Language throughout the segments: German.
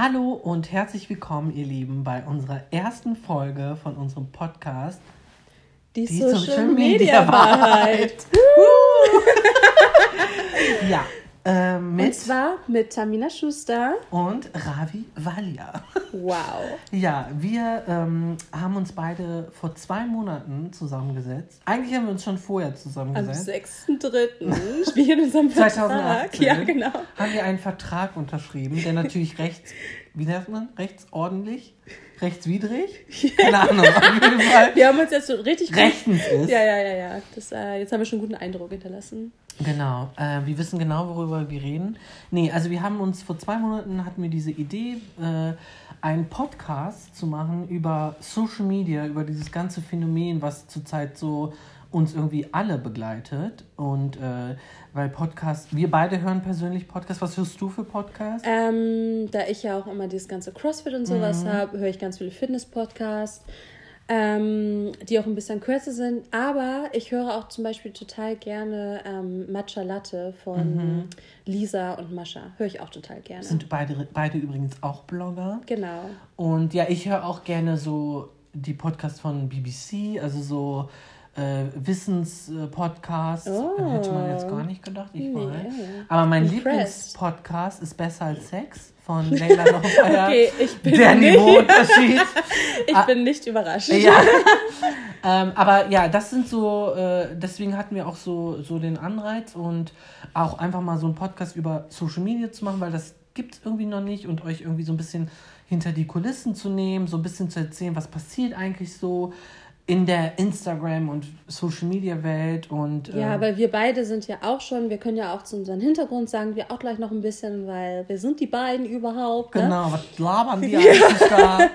Hallo und herzlich willkommen, ihr Lieben, bei unserer ersten Folge von unserem Podcast. Die, Die Social, Social, Media, Media Wahrheit. ja, äh, mit und zwar mit Tamina Schuster und Ravi Valia. Wow. Ja, wir ähm, haben uns beide vor zwei Monaten zusammengesetzt. Eigentlich haben wir uns schon vorher zusammengesetzt. Am 6.3. spielen unserem Vertrag. 2018 ja, genau. haben wir einen Vertrag unterschrieben, der natürlich rechts, wie nennt man, rechtsordentlich, rechtswidrig? Keine Ahnung, auf jeden Fall. Wir haben uns jetzt so richtig... Rechtens ist. Ja, ja, ja, ja. Das, äh, jetzt haben wir schon einen guten Eindruck hinterlassen. Genau, äh, wir wissen genau, worüber wir reden. Nee, also wir haben uns vor zwei Monaten hatten wir diese Idee, äh, einen Podcast zu machen über Social Media, über dieses ganze Phänomen, was zurzeit so uns irgendwie alle begleitet. Und äh, weil Podcast, wir beide hören persönlich Podcasts. Was hörst du für Podcasts? Ähm, da ich ja auch immer dieses ganze CrossFit und sowas mhm. habe, höre ich ganz viele Fitness-Podcasts ähm, die auch ein bisschen kürzer sind. Aber ich höre auch zum Beispiel total gerne ähm, Matcha Latte von mhm. Lisa und Mascha. Höre ich auch total gerne. Sind beide, beide übrigens auch Blogger. Genau. Und ja, ich höre auch gerne so die Podcasts von BBC, also so äh, Wissenspodcast. Oh. Hätte man jetzt gar nicht gedacht, ich nee. weiß. Aber mein Lieblingspodcast ist Besser als Sex von Leila Lofeyer. okay, ich bin Der nicht, Niveauunterschied. ich ah, bin nicht überrascht. Ja. ähm, aber ja, das sind so, äh, deswegen hatten wir auch so, so den Anreiz und auch einfach mal so einen Podcast über Social Media zu machen, weil das gibt es irgendwie noch nicht und euch irgendwie so ein bisschen hinter die Kulissen zu nehmen, so ein bisschen zu erzählen, was passiert eigentlich so in der Instagram- und Social-Media-Welt und... Ja, äh, weil wir beide sind ja auch schon, wir können ja auch zu unserem Hintergrund sagen, wir auch gleich noch ein bisschen, weil wir sind die beiden überhaupt. Ne? Genau, was labern die eigentlich da?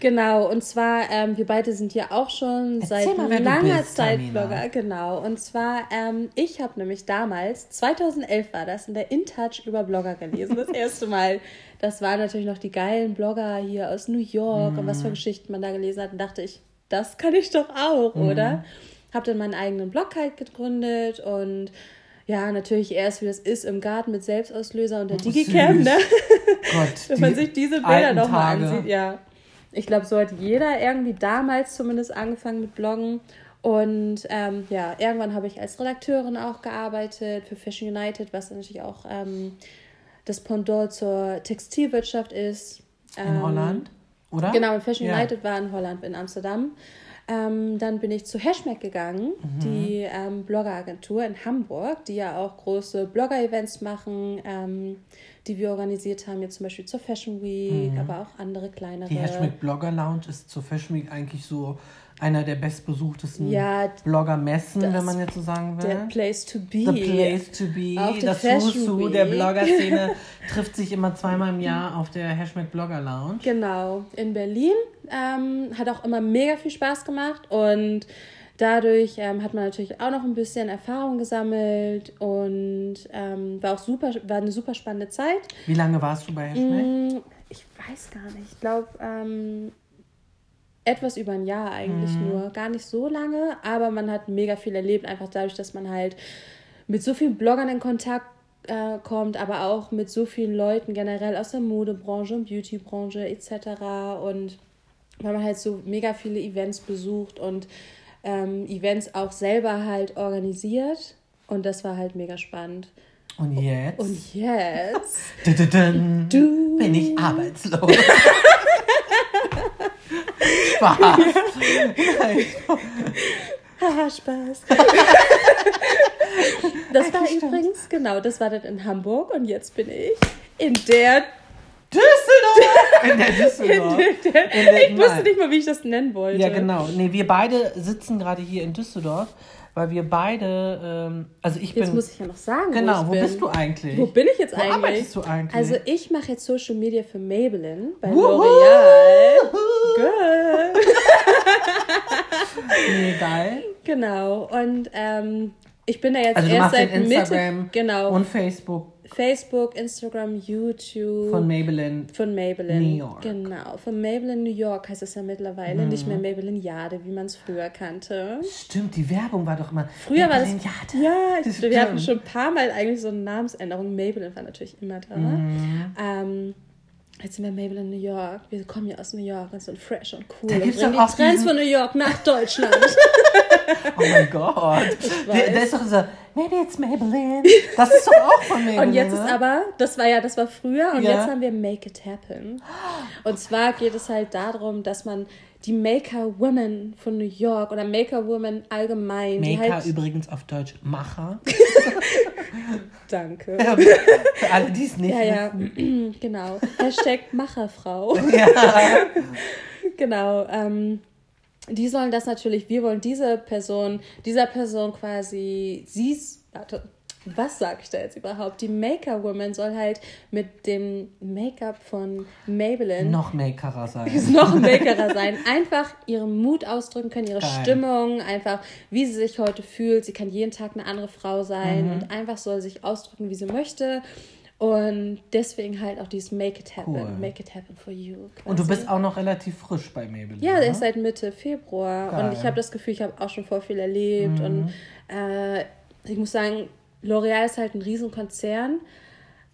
Genau, und zwar, ähm, wir beide sind ja auch schon Erzähl seit mal, langer bist, Zeit Tamina. Blogger. Genau, und zwar, ähm, ich habe nämlich damals, 2011 war das, in der InTouch über Blogger gelesen, das erste Mal. Das waren natürlich noch die geilen Blogger hier aus New York mm. und was für mhm. Geschichten man da gelesen hat. Und dachte ich, das kann ich doch auch, mhm. oder? Habe dann meinen eigenen Blog halt gegründet und ja, natürlich erst, wie das ist, im Garten mit Selbstauslöser und der oh, Digicam, ne? Gott, Wenn man sich diese Bilder nochmal ansieht, ja. Ich glaube, so hat jeder irgendwie damals zumindest angefangen mit Bloggen. Und ähm, ja, irgendwann habe ich als Redakteurin auch gearbeitet für Fashion United, was natürlich auch ähm, das Pendant zur Textilwirtschaft ist. In ähm, Holland? Oder? Genau, Fashion ja. United war in Holland, in Amsterdam. Ähm, dann bin ich zu Hashmack gegangen, mhm. die ähm, Bloggeragentur in Hamburg, die ja auch große Blogger-Events machen, ähm, die wir organisiert haben, jetzt zum Beispiel zur Fashion Week, mhm. aber auch andere kleinere. Die Hashmack Blogger Lounge ist zur Fashion Week eigentlich so einer der bestbesuchtesten ja, Blogger-Messen, wenn man jetzt so sagen will. Der Place to be. The Place to be. Auf das Fusu der Blogger-Szene trifft sich immer zweimal im Jahr auf der Hashtag Blogger Lounge. Genau, in Berlin. Ähm, hat auch immer mega viel Spaß gemacht und dadurch ähm, hat man natürlich auch noch ein bisschen Erfahrung gesammelt und ähm, war auch super, war eine super spannende Zeit. Wie lange warst du bei Hashtag? Mm, ich weiß gar nicht. Ich glaube, ähm, etwas über ein Jahr eigentlich mhm. nur. Gar nicht so lange, aber man hat mega viel erlebt, einfach dadurch, dass man halt mit so vielen Bloggern in Kontakt äh, kommt, aber auch mit so vielen Leuten generell aus der Modebranche und Beautybranche etc. Und weil man halt so mega viele Events besucht und ähm, Events auch selber halt organisiert. Und das war halt mega spannend. Und jetzt? Und jetzt? du bin ich arbeitslos. Spaß. Haha, Spaß. das war übrigens, genau, das war dann in Hamburg und jetzt bin ich in der Düsseldorf! In der Düsseldorf. In der, in der, ich wusste nicht mal, wie ich das nennen wollte. Ja, genau. Nee, wir beide sitzen gerade hier in Düsseldorf weil wir beide, ähm, also ich bin. Jetzt muss ich ja noch sagen. Genau, wo, wo bist du eigentlich? Wo bin ich jetzt wo eigentlich? Wo arbeitest du eigentlich? Also ich mache jetzt Social Media für Maybelline bei L'Oreal. Good. nee, geil. Genau. Und ähm, ich bin da jetzt also erst seit Instagram Mitte. Genau. Und Facebook. Facebook, Instagram, YouTube. Von Maybelline. Von Maybelline. New York. Genau. Von Maybelline New York heißt es ja mittlerweile. Mhm. Nicht mehr Maybelline Jade, wie man es früher kannte. Stimmt, die Werbung war doch immer. Früher Maybelline war das. Jade. Ja, das wir hatten schon ein paar Mal eigentlich so eine Namensänderung. Maybelline war natürlich immer da. Mhm. Ähm, Jetzt sind wir Mabel in New York. Wir kommen ja aus New York und sind fresh und cool. Da und bringen die Trends von New York nach Deutschland. oh mein Gott. Der, der, ist doch so, maybe it's Maybelline. Das ist doch auch von Maybelline. und jetzt ne? ist aber, das war ja, das war früher und ja. jetzt haben wir Make It Happen. Und zwar geht es halt darum, dass man die Maker Women von New York oder Maker Women allgemein. Maker halt übrigens auf Deutsch Macher. Danke. Ja, für alle, die es nicht Ja, ja, genau. Hashtag Macherfrau. Ja. genau. Ähm, die sollen das natürlich, wir wollen diese Person, dieser Person quasi, sie, warte, was sag ich da jetzt überhaupt? Die Maker-Woman soll halt mit dem Make-up von Maybelline noch Makerer sein. noch Makerer sein. Einfach ihren Mut ausdrücken können, ihre Geil. Stimmung, einfach wie sie sich heute fühlt. Sie kann jeden Tag eine andere Frau sein mhm. und einfach soll sich ausdrücken, wie sie möchte. Und deswegen halt auch dieses Make It Happen, cool. Make It Happen for You. Quasi. Und du bist auch noch relativ frisch bei Maybelline. Ja, erst seit Mitte Februar. Geil. Und ich habe das Gefühl, ich habe auch schon voll viel erlebt. Mhm. Und äh, ich muss sagen, L'Oreal ist halt ein Riesenkonzern.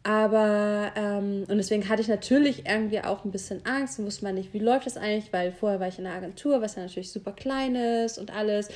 Aber, ähm, und deswegen hatte ich natürlich irgendwie auch ein bisschen Angst und wusste man nicht, wie läuft das eigentlich, weil vorher war ich in einer Agentur, was ja natürlich super klein ist und alles.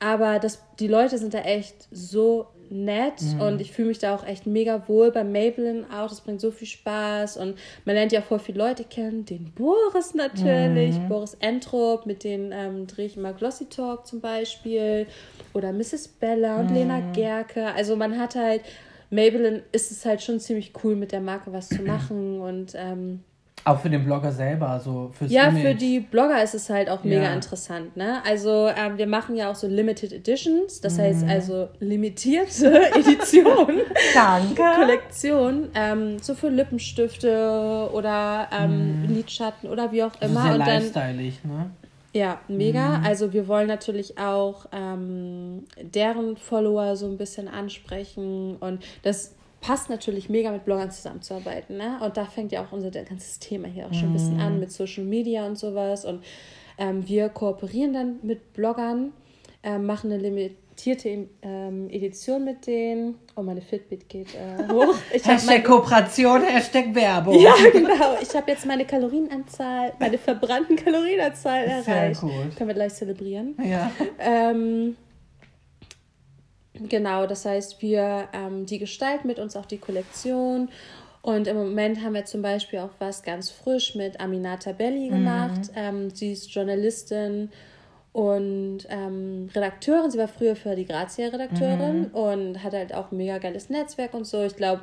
Aber das, die Leute sind da echt so nett mhm. und ich fühle mich da auch echt mega wohl bei Maybelline auch. Das bringt so viel Spaß und man lernt ja voll viele Leute kennen. Den Boris natürlich, mhm. Boris Entrop, mit denen ähm, drehe ich immer Glossy Talk zum Beispiel oder Mrs. Bella und mhm. Lena Gerke. Also man hat halt, Maybelline ist es halt schon ziemlich cool mit der Marke was zu machen und ähm, auch für den Blogger selber, so fürs Ja, Image. für die Blogger ist es halt auch mega ja. interessant. Ne? Also ähm, wir machen ja auch so Limited Editions, das mhm. heißt also limitierte Edition. Danke. Kollektion, ähm, so für Lippenstifte oder ähm, mhm. Lidschatten oder wie auch immer. Sehr Und dann, ne? Ja, mega. Mhm. Also wir wollen natürlich auch ähm, deren Follower so ein bisschen ansprechen und das passt natürlich mega mit Bloggern zusammenzuarbeiten. Ne? Und da fängt ja auch unser ganzes Thema hier auch schon ein bisschen mhm. an mit Social Media und sowas. Und ähm, wir kooperieren dann mit Bloggern, ähm, machen eine limitierte ähm, Edition mit denen. Oh, meine Fitbit geht äh, hoch. Ich Hashtag. Kooperation, Hashtag Werbung. Ja, genau. Ich habe jetzt meine Kalorienanzahl, meine verbrannten Kalorienanzahl erreicht. Sehr gut. Können wir gleich zelebrieren. Ja. Ähm, Genau, das heißt, wir, ähm, die gestalten mit uns auch die Kollektion. Und im Moment haben wir zum Beispiel auch was ganz frisch mit Aminata Belli mhm. gemacht. Mhm. Ähm, sie ist Journalistin und ähm, Redakteurin. Sie war früher für die Grazia-Redakteurin mhm. und hat halt auch ein mega geiles Netzwerk und so. Ich glaube,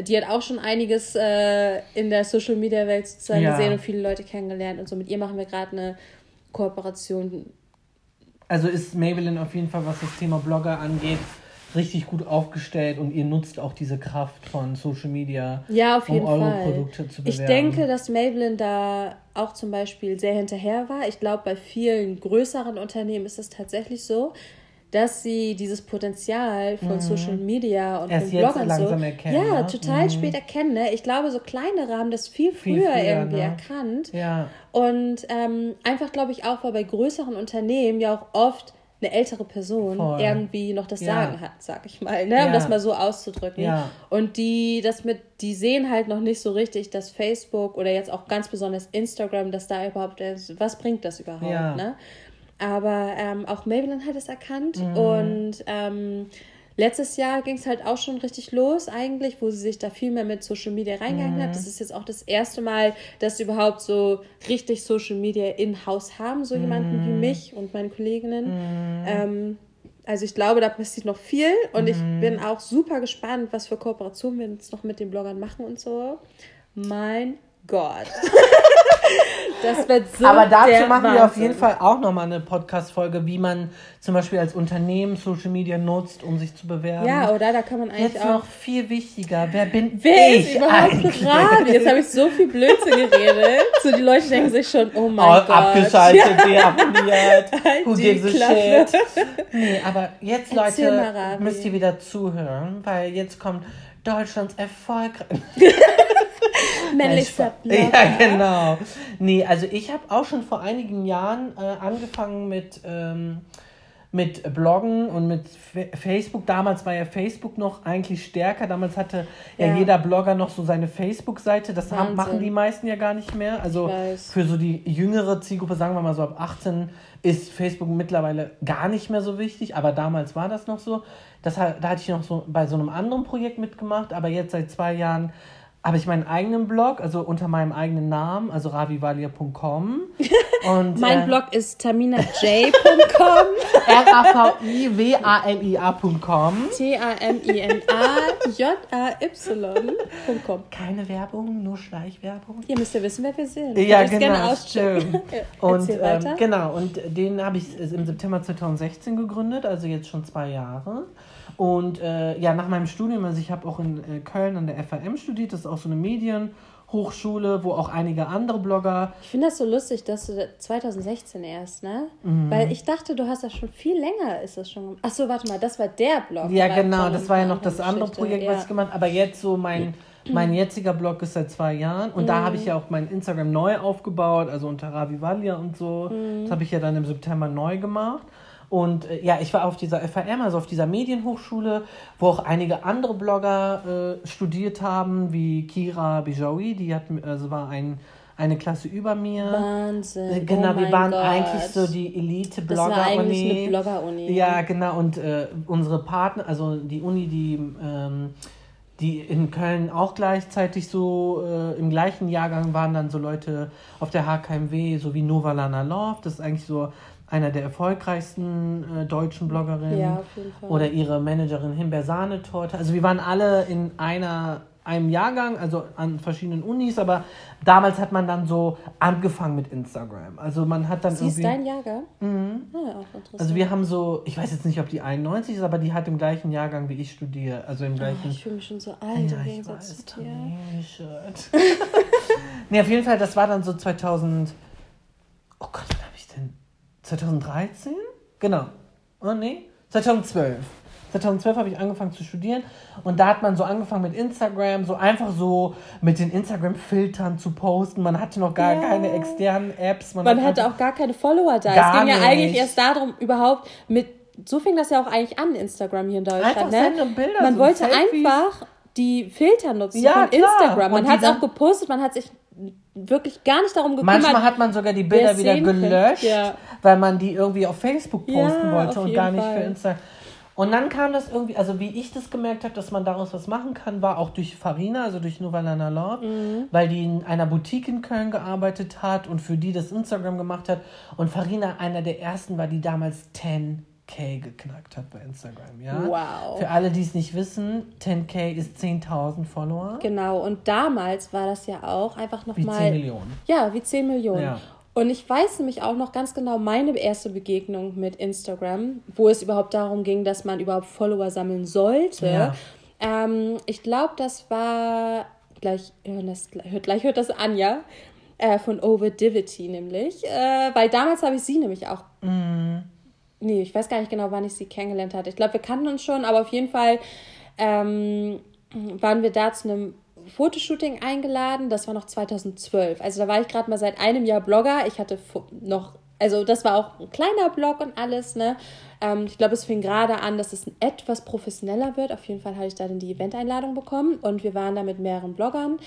die hat auch schon einiges äh, in der Social-Media-Welt sozusagen ja. gesehen und viele Leute kennengelernt. Und so mit ihr machen wir gerade eine Kooperation also ist Maybelline auf jeden Fall, was das Thema Blogger angeht, richtig gut aufgestellt und ihr nutzt auch diese Kraft von Social Media, ja, auf jeden um eure Fall. Produkte zu bewerben. Ich denke, dass Maybelline da auch zum Beispiel sehr hinterher war. Ich glaube, bei vielen größeren Unternehmen ist es tatsächlich so, dass sie dieses Potenzial von mhm. Social Media und Erst von Bloggern so erkennen, ja, ne? total mhm. spät erkennen. Ne? Ich glaube, so kleinere haben das viel früher, viel früher irgendwie ne? erkannt. Ja. Und ähm, einfach glaube ich auch, weil bei größeren Unternehmen ja auch oft eine ältere Person Voll. irgendwie noch das ja. Sagen hat, sag ich mal, ne? um ja. das mal so auszudrücken. Ja. Und die das mit, die sehen halt noch nicht so richtig, dass Facebook oder jetzt auch ganz besonders Instagram, dass da überhaupt, was bringt das überhaupt, ne? Aber ähm, auch Maybelline hat es erkannt mhm. und ähm, letztes Jahr ging es halt auch schon richtig los eigentlich, wo sie sich da viel mehr mit Social Media reingegangen mhm. hat. Das ist jetzt auch das erste Mal, dass sie überhaupt so richtig Social Media in-house haben, so mhm. jemanden wie mhm. mich und meine Kolleginnen. Mhm. Ähm, also ich glaube, da passiert noch viel und ich mhm. bin auch super gespannt, was für Kooperationen wir jetzt noch mit den Bloggern machen und so. Mein Gott. Das wird so. Aber dazu machen Wahnsinn. wir auf jeden Fall auch nochmal eine Podcast-Folge, wie man zum Beispiel als Unternehmen Social Media nutzt, um sich zu bewerben. Ja, oder da kann man eigentlich Jetzt auch. noch viel wichtiger. Wer bin Wer ich? Ist überhaupt gerade? Jetzt habe ich so viel Blödsinn geredet. So die Leute denken sich schon, oh mein oh, Gott. Abgeschaltet, ja. deabonniert. Who gives a shit? Nee, aber jetzt, Erzähl Leute, müsst ihr wieder zuhören, weil jetzt kommt Deutschlands erfolgreich. Männlichster Blogger. Ja, genau. Nee, also ich habe auch schon vor einigen Jahren äh, angefangen mit ähm, mit Bloggen und mit Facebook. Damals war ja Facebook noch eigentlich stärker. Damals hatte ja, ja jeder Blogger noch so seine Facebook-Seite. Das haben, machen die meisten ja gar nicht mehr. Also für so die jüngere Zielgruppe, sagen wir mal so ab 18, ist Facebook mittlerweile gar nicht mehr so wichtig. Aber damals war das noch so. Das, da hatte ich noch so bei so einem anderen Projekt mitgemacht. Aber jetzt seit zwei Jahren habe ich meinen eigenen Blog, also unter meinem eigenen Namen, also ravivalia.com. Und, mein äh, Blog ist taminaj.com. R-A-V-I-W-A-L-I-A.com. T-A-M-I-N-A-J-A-Y.com. Keine Werbung, nur Schleichwerbung. Ihr müsst ja wissen, wer wir sind. Ja, genau. Stimmt. und ähm, genau, und den habe ich im September 2016 gegründet, also jetzt schon zwei Jahre. Und äh, ja, nach meinem Studium, also ich habe auch in äh, Köln an der FAM studiert, das ist auch so eine Medienhochschule, wo auch einige andere Blogger. Ich finde das so lustig, dass du 2016 erst, ne? Mhm. Weil ich dachte, du hast das schon viel länger, ist das schon. Achso, warte mal, das war der Blog. Ja, genau, das war ja noch das andere Projekt, ja. was ich gemacht habe. Aber jetzt so mein. Mein jetziger Blog ist seit zwei Jahren und mhm. da habe ich ja auch mein Instagram neu aufgebaut, also unter Ravivalia und so. Mhm. Das habe ich ja dann im September neu gemacht. Und äh, ja, ich war auf dieser FAM, also auf dieser Medienhochschule, wo auch einige andere Blogger äh, studiert haben, wie Kira Bijawi, die hat, also war ein, eine Klasse über mir. Wahnsinn. Äh, genau, oh wir waren Gott. eigentlich so die Elite-Blogger-Uni. Blogger-Uni. Ja, genau. Und äh, unsere Partner, also die Uni, die, ähm, die in Köln auch gleichzeitig so äh, im gleichen Jahrgang waren dann so Leute auf der HKMW, so wie Nova Lana Love. Das ist eigentlich so einer der erfolgreichsten äh, deutschen Bloggerinnen. Ja, auf jeden Fall. Oder ihre Managerin Himbeersahnetorte. Also wir waren alle in einer einem Jahrgang, also an verschiedenen Unis, aber damals hat man dann so angefangen mit Instagram. Also man hat dann Sie irgendwie... ist dein Jahrgang? Mhm. Ah, auch interessant. Also wir haben so, ich weiß jetzt nicht, ob die 91 ist, aber die hat im gleichen Jahrgang wie ich studiere. Also im gleichen... Oh, ich fühle mich schon so alt ja, im Gegensatz zu dir. nee, auf jeden Fall, das war dann so 2000... Oh Gott, 2013? Genau. Oh nee, 2012. 2012 habe ich angefangen zu studieren und da hat man so angefangen mit Instagram, so einfach so mit den Instagram-Filtern zu posten. Man hatte noch gar ja. keine externen Apps. Man, man hatte auch gar keine Follower da. Es ging nicht. ja eigentlich erst darum, überhaupt mit. So fing das ja auch eigentlich an, Instagram hier in Deutschland. Einfach ne? Bilder, man so wollte Selfies. einfach die Filter nutzen ja, von klar. Instagram. Man hat es auch gepostet, man hat sich wirklich gar nicht darum gekümmert. Manchmal hat man sogar die Bilder wieder gelöscht, ja. weil man die irgendwie auf Facebook posten ja, wollte und gar nicht Fall. für Instagram. Und dann kam das irgendwie, also wie ich das gemerkt habe, dass man daraus was machen kann, war auch durch Farina, also durch Novalana Love, mhm. weil die in einer Boutique in Köln gearbeitet hat und für die das Instagram gemacht hat. Und Farina einer der ersten war, die damals 10 10k geknackt hat bei Instagram, ja? Wow. Für alle, die es nicht wissen, 10k ist 10.000 Follower. Genau, und damals war das ja auch einfach nochmal... Wie mal, 10 Millionen. Ja, wie 10 Millionen. Ja. Und ich weiß nämlich auch noch ganz genau meine erste Begegnung mit Instagram, wo es überhaupt darum ging, dass man überhaupt Follower sammeln sollte. Ja. Ähm, ich glaube, das war gleich, das, gleich hört das Anja äh, von Overdivity nämlich, äh, weil damals habe ich sie nämlich auch mm nee, ich weiß gar nicht genau, wann ich sie kennengelernt hatte. Ich glaube, wir kannten uns schon, aber auf jeden Fall ähm, waren wir da zu einem Fotoshooting eingeladen. Das war noch 2012. Also da war ich gerade mal seit einem Jahr Blogger. Ich hatte noch, also das war auch ein kleiner Blog und alles, ne? Ähm, ich glaube, es fing gerade an, dass es etwas professioneller wird. Auf jeden Fall hatte ich da dann die Event-Einladung bekommen und wir waren da mit mehreren Bloggern.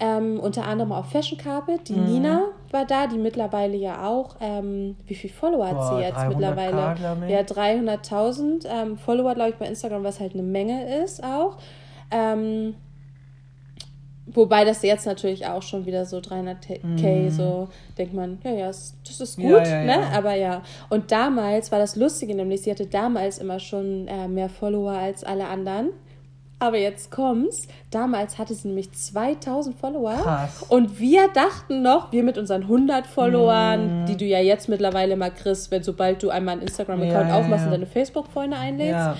Ähm, unter anderem auf Fashion Carpet. Die mhm. Nina war da, die mittlerweile ja auch, ähm, wie viele Follower hat Boah, sie jetzt mittlerweile? Ja, 300.000 ähm, Follower, glaube ich, bei Instagram, was halt eine Menge ist auch. Ähm, wobei das jetzt natürlich auch schon wieder so 300k, mm. so denkt man, ja, ja, das ist gut, ja, ja, ne? Ja. Aber ja. Und damals war das Lustige, nämlich sie hatte damals immer schon äh, mehr Follower als alle anderen. Aber jetzt kommt's. Damals hatte sie nämlich 2000 Follower. Krass. Und wir dachten noch, wir mit unseren 100 Followern, mm. die du ja jetzt mittlerweile mal kriegst, wenn sobald du einmal einen Instagram-Account ja, aufmachst ja. und deine Facebook-Freunde einlädst. Ja.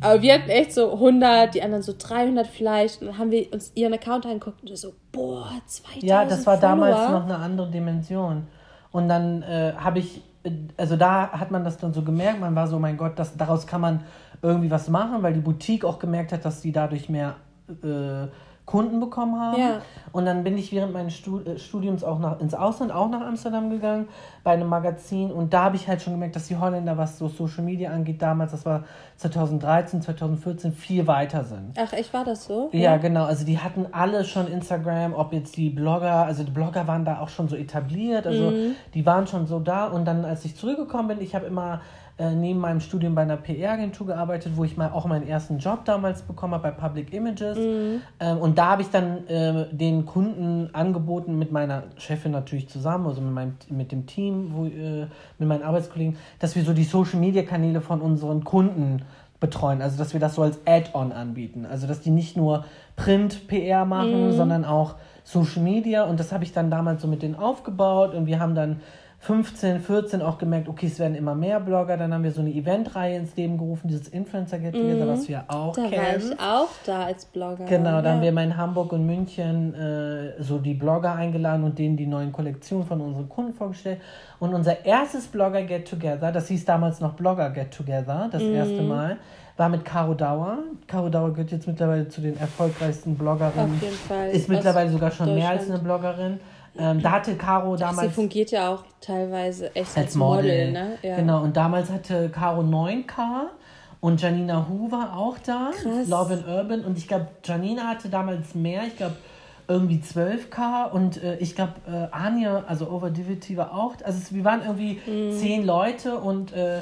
Aber wir hatten echt so 100, die anderen so 300 vielleicht. Und dann haben wir uns ihren Account angeguckt und so, boah, 2000 Ja, das war Follower. damals noch eine andere Dimension. Und dann äh, habe ich, äh, also da hat man das dann so gemerkt, man war so, mein Gott, das, daraus kann man irgendwie was machen, weil die Boutique auch gemerkt hat, dass sie dadurch mehr äh, Kunden bekommen haben. Ja. Und dann bin ich während meines äh, Studiums auch nach, ins Ausland, auch nach Amsterdam gegangen, bei einem Magazin. Und da habe ich halt schon gemerkt, dass die Holländer, was so Social Media angeht, damals, das war 2013, 2014, viel weiter sind. Ach, echt, war das so? Ja, ja, genau. Also die hatten alle schon Instagram, ob jetzt die Blogger, also die Blogger waren da auch schon so etabliert, also mhm. die waren schon so da. Und dann, als ich zurückgekommen bin, ich habe immer äh, neben meinem Studium bei einer PR-Agentur gearbeitet, wo ich mal auch meinen ersten Job damals bekommen habe bei Public Images. Mhm. Ähm, und da habe ich dann äh, den Kunden angeboten, mit meiner Chefin natürlich zusammen, also mit, meinem, mit dem Team, wo, äh, mit meinen Arbeitskollegen, dass wir so die Social-Media-Kanäle von unseren Kunden betreuen. Also dass wir das so als Add-on anbieten. Also dass die nicht nur Print-PR machen, mhm. sondern auch Social Media. Und das habe ich dann damals so mit denen aufgebaut und wir haben dann 15, 14 auch gemerkt, okay, es werden immer mehr Blogger. Dann haben wir so eine Eventreihe ins Leben gerufen, dieses Influencer Get Together, mhm. was wir auch da kennen. Da war ich auch da als Blogger. Genau, da ja. haben wir mal in Hamburg und München äh, so die Blogger eingeladen und denen die neuen Kollektionen von unseren Kunden vorgestellt. Und unser erstes Blogger Get Together, das hieß damals noch Blogger Get Together, das mhm. erste Mal, war mit Caro Dauer. Caro Dauer gehört jetzt mittlerweile zu den erfolgreichsten Bloggerinnen. Auf jeden Fall. Ist mittlerweile sogar schon mehr als eine Bloggerin. Ähm, da hatte Caro damals. Sie fungiert ja auch teilweise echt als, Model. Model ne? ja. Genau, und damals hatte Caro 9K und Janina Hu war auch da. Krass. Love and Urban. Und ich glaube, Janina hatte damals mehr. Ich glaube, irgendwie 12k und äh, ich glaube, äh, Anja, also Over Divity war auch. Also es, wir waren irgendwie mhm. zehn Leute und äh,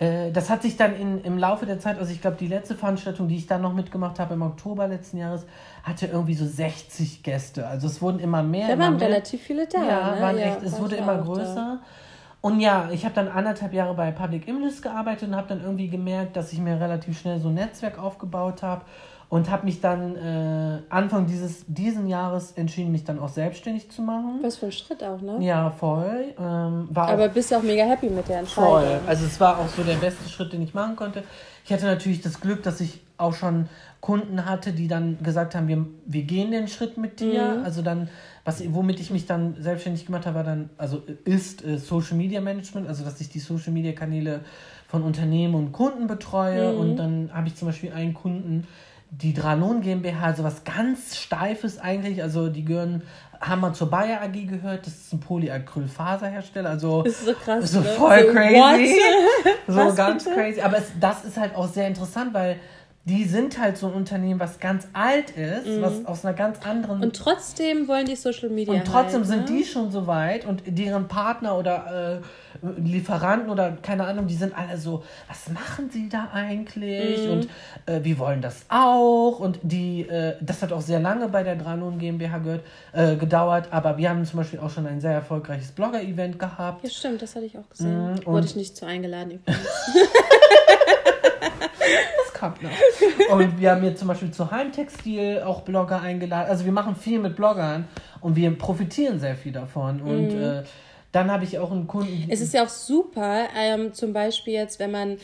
äh, das hat sich dann in, im Laufe der Zeit, also ich glaube, die letzte Veranstaltung, die ich dann noch mitgemacht habe im Oktober letzten Jahres, hatte irgendwie so 60 Gäste. Also es wurden immer mehr. Da waren mehr. relativ viele da. Ja, ne? waren ja, echt, es wurde immer größer. Da. Und ja, ich habe dann anderthalb Jahre bei Public Images gearbeitet und habe dann irgendwie gemerkt, dass ich mir relativ schnell so ein Netzwerk aufgebaut habe und habe mich dann äh, Anfang dieses diesen Jahres entschieden, mich dann auch selbstständig zu machen. Was für ein Schritt auch, ne? Ja, voll. Ähm, Aber auch, bist du auch mega happy mit der Entscheidung? Voll. Also es war auch so der beste Schritt, den ich machen konnte. Ich hatte natürlich das Glück, dass ich auch schon Kunden hatte, die dann gesagt haben, wir, wir gehen den Schritt mit dir. Mhm. Also dann, was, womit ich mich dann selbstständig gemacht habe, war dann, also ist äh, Social Media Management, also dass ich die Social Media Kanäle von Unternehmen und Kunden betreue. Mhm. Und dann habe ich zum Beispiel einen Kunden, die Dralon GmbH, also was ganz Steifes eigentlich, also die gehören, haben wir zur Bayer AG gehört, das ist ein Polyacrylfaserhersteller, also ist so krass, so ne? voll so crazy, so ganz bitte? crazy, aber es, das ist halt auch sehr interessant, weil die sind halt so ein Unternehmen, was ganz alt ist, mhm. was aus einer ganz anderen. Und trotzdem wollen die Social Media. Und trotzdem halt, sind ne? die schon so weit und deren Partner oder äh, Lieferanten oder keine Ahnung, die sind alle so, was machen sie da eigentlich? Mhm. Und äh, wir wollen das auch. Und die, äh, das hat auch sehr lange bei der Dranon GmbH gehört, äh, gedauert, aber wir haben zum Beispiel auch schon ein sehr erfolgreiches Blogger-Event gehabt. Ja, stimmt, das hatte ich auch gesehen. Mhm, Wurde ich nicht zu eingeladen übrigens. kommt noch. Und wir haben jetzt zum Beispiel zu Heimtextil auch Blogger eingeladen. Also wir machen viel mit Bloggern und wir profitieren sehr viel davon. Und mhm. äh, dann habe ich auch einen Kunden. Es ist ja auch super, ähm, zum Beispiel jetzt, wenn man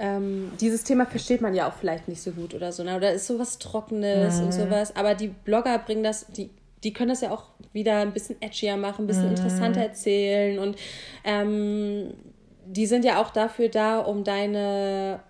ähm, dieses Thema versteht man ja auch vielleicht nicht so gut oder so. Ne? Oder ist sowas Trockenes mhm. und sowas. Aber die Blogger bringen das, die, die können das ja auch wieder ein bisschen edgier machen, ein bisschen mhm. interessanter erzählen. Und ähm, die sind ja auch dafür da, um deine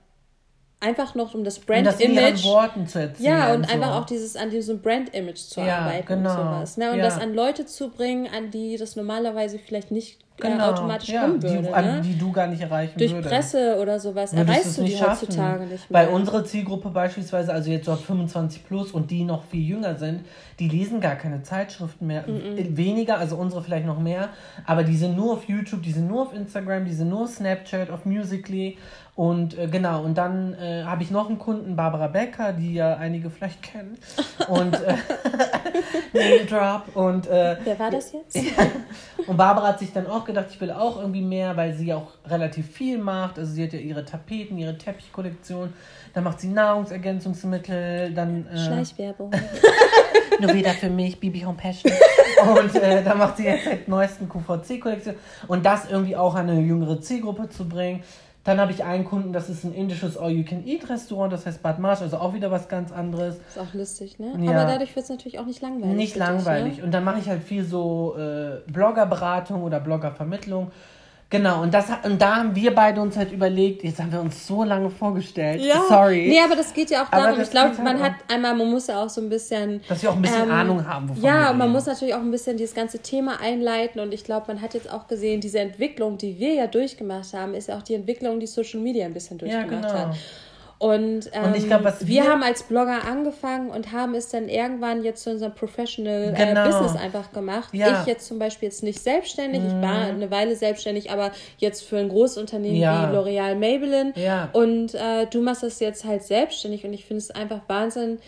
einfach noch um das Brand-Image. Worten zu erzählen. Ja, und so. einfach auch dieses an diesem Brand-Image zu ja, arbeiten genau. und sowas. Ne? Und ja. das an Leute zu bringen, an die das normalerweise vielleicht nicht genau. äh, automatisch ja, kommen würde. Die, ne? die du gar nicht erreichen Durch würdest. Presse oder sowas Würdest erreichst du die schaffen. heutzutage nicht mehr. Bei unserer Zielgruppe beispielsweise, also jetzt so 25 plus und die noch viel jünger sind, die lesen gar keine Zeitschriften mehr. Mm -mm. Weniger, also unsere vielleicht noch mehr, aber die sind nur auf YouTube, die sind nur auf Instagram, die sind nur auf Snapchat, auf Musically und äh, genau, und dann äh, habe ich noch einen Kunden, Barbara Becker, die ja einige vielleicht kennen. Und äh, Name Drop. Und, äh, Wer war das jetzt? und Barbara hat sich dann auch gedacht, ich will auch irgendwie mehr, weil sie auch relativ viel macht. Also sie hat ja ihre Tapeten, ihre Teppichkollektion. Dann macht sie Nahrungsergänzungsmittel, dann. Äh, Schleichwerbung. Nur wieder für mich, Bibi Home Passion. Und äh, dann macht sie jetzt seit neuesten QVC-Kollektion. Und das irgendwie auch an eine jüngere Zielgruppe zu bringen. Dann habe ich einen Kunden, das ist ein indisches All-You-Can-Eat-Restaurant, das heißt Bad Marsch, also auch wieder was ganz anderes. Ist auch lustig, ne? Ja. Aber dadurch wird es natürlich auch nicht langweilig. Nicht langweilig. Dich, ne? Und dann mache ich halt viel so äh, Bloggerberatung oder Bloggervermittlung. Genau, und, das, und da haben wir beide uns halt überlegt, jetzt haben wir uns so lange vorgestellt. Ja. Sorry. Nee, aber das geht ja auch darum, ich glaube, man hat einmal, man muss ja auch so ein bisschen. Dass wir auch ein bisschen ähm, Ahnung haben, wovon Ja, man muss natürlich auch ein bisschen dieses ganze Thema einleiten und ich glaube, man hat jetzt auch gesehen, diese Entwicklung, die wir ja durchgemacht haben, ist ja auch die Entwicklung, die Social Media ein bisschen durchgemacht ja, genau. hat. Und, ähm, und ich glaub, was wir, wir, haben als Blogger angefangen und haben es dann irgendwann jetzt zu unserem Professional äh, genau. äh, Business einfach gemacht. Ja. Ich jetzt zum Beispiel jetzt nicht selbstständig, mhm. ich war mhm. eine Weile selbstständig, aber jetzt für ein Großunternehmen ja. wie L'Oreal Maybelline. Ja. Und äh, du machst das jetzt halt selbstständig und ich finde es einfach Wahnsinn.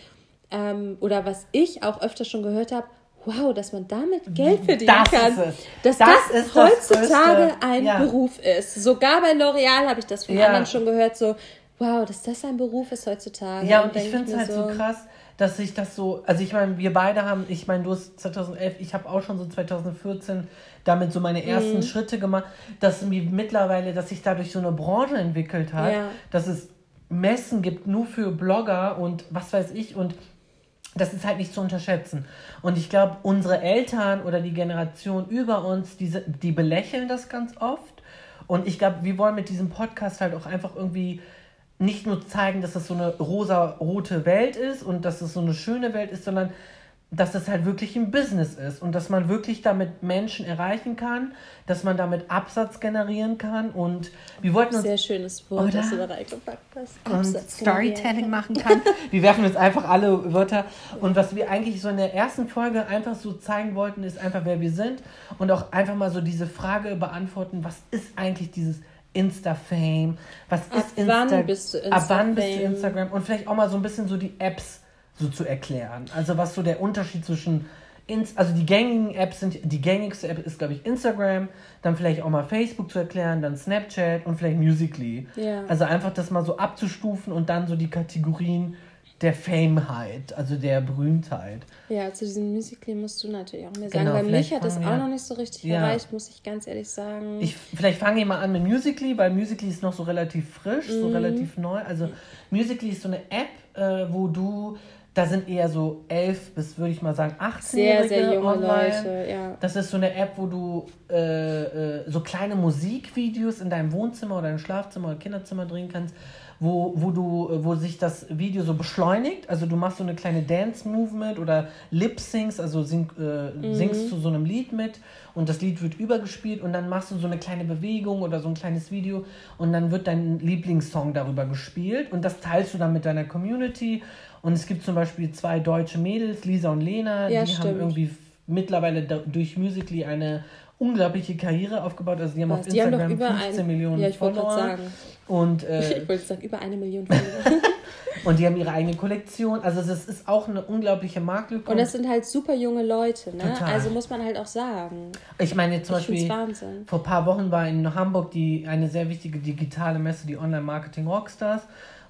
Ähm, oder was ich auch öfter schon gehört habe, wow, dass man damit Geld verdienen das kann. Dass das, das heutzutage das ein ja. Beruf ist. Sogar bei L'Oreal habe ich das von ja. anderen schon gehört, so wow, dass das ein Beruf ist heutzutage. Ja, und, und ich finde es halt so, so krass, dass sich das so, also ich meine, wir beide haben, ich meine, du hast 2011, ich habe auch schon so 2014 damit so meine ersten mhm. Schritte gemacht, dass mir mittlerweile, dass sich dadurch so eine Branche entwickelt hat, ja. dass es Messen gibt nur für Blogger und was weiß ich und das ist halt nicht zu unterschätzen. Und ich glaube, unsere Eltern oder die Generation über uns, diese, die belächeln das ganz oft. Und ich glaube, wir wollen mit diesem Podcast halt auch einfach irgendwie nicht nur zeigen, dass das so eine rosa-rote Welt ist und dass es so eine schöne Welt ist, sondern dass das halt wirklich ein Business ist und dass man wirklich damit Menschen erreichen kann, dass man damit Absatz generieren kann und wir wollten uns... Sehr schönes Wort, oder? das du da reingepackt hast. Absatz und Storytelling machen kann. wir werfen jetzt einfach alle Wörter und was wir eigentlich so in der ersten Folge einfach so zeigen wollten, ist einfach, wer wir sind und auch einfach mal so diese Frage beantworten, was ist eigentlich dieses Insta-Fame? Was ab ist Insta? Wann bist du Insta ab wann bist du Instagram? Und vielleicht auch mal so ein bisschen so die Apps so zu erklären. Also was so der Unterschied zwischen Inst also die gängigen Apps sind, die gängigste App ist, glaube ich, Instagram, dann vielleicht auch mal Facebook zu erklären, dann Snapchat und vielleicht Musically. Ja. Also einfach das mal so abzustufen und dann so die Kategorien der Fameheit, also der Berühmtheit. Ja, zu diesem Musical musst du natürlich auch mehr sagen. Genau, Bei mich hat das auch noch nicht so richtig ja. erreicht, muss ich ganz ehrlich sagen. Ich, vielleicht fange ich mal an mit Musically, weil Musically ist noch so relativ frisch, mhm. so relativ neu. Also Musically ist so eine App, äh, wo du da sind eher so elf bis, würde ich mal sagen, 18 Sehr, sehr junge online. Leute, ja. Das ist so eine App, wo du äh, äh, so kleine Musikvideos in deinem Wohnzimmer oder im Schlafzimmer oder Kinderzimmer drehen kannst wo, wo du, wo sich das Video so beschleunigt. Also du machst so eine kleine Dance-Movement oder Lip-Syncs, also sing, äh, mhm. singst zu so einem Lied mit und das Lied wird übergespielt und dann machst du so eine kleine Bewegung oder so ein kleines Video und dann wird dein Lieblingssong darüber gespielt und das teilst du dann mit deiner Community. Und es gibt zum Beispiel zwei deutsche Mädels, Lisa und Lena, ja, die stimmt. haben irgendwie mittlerweile durch Musically eine unglaubliche Karriere aufgebaut. Also die haben Was, auf Instagram haben 15 ein, Millionen ja, ich Follower. Sagen. Und, äh, ich wollte sagen, über eine Million Follower. und die haben ihre eigene Kollektion. Also es ist auch eine unglaubliche Marktlücke. Und das sind halt super junge Leute, ne? Total. Also muss man halt auch sagen. Ich meine zum ich Beispiel, vor ein paar Wochen war in Hamburg die, eine sehr wichtige digitale Messe, die Online Marketing Rockstars.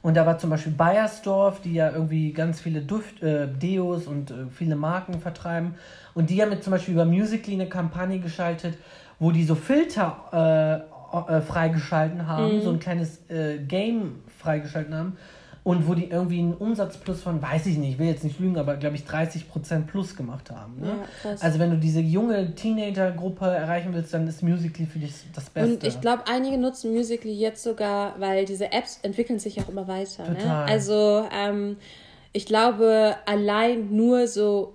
Und da war zum Beispiel Bayersdorf, die ja irgendwie ganz viele Duft, äh, Deos und äh, viele Marken vertreiben. Und die haben jetzt zum Beispiel über Musically eine Kampagne geschaltet, wo die so Filter äh, äh, freigeschalten haben, mhm. so ein kleines äh, Game freigeschalten haben und wo die irgendwie einen Umsatzplus von, weiß ich nicht, ich will jetzt nicht lügen, aber glaube ich 30% plus gemacht haben. Ne? Ja, also wenn du diese junge Teenager-Gruppe erreichen willst, dann ist Musically für dich das Beste. Und ich glaube, einige nutzen Musically jetzt sogar, weil diese Apps entwickeln sich auch immer weiter. Ne? Also ähm, ich glaube, allein nur so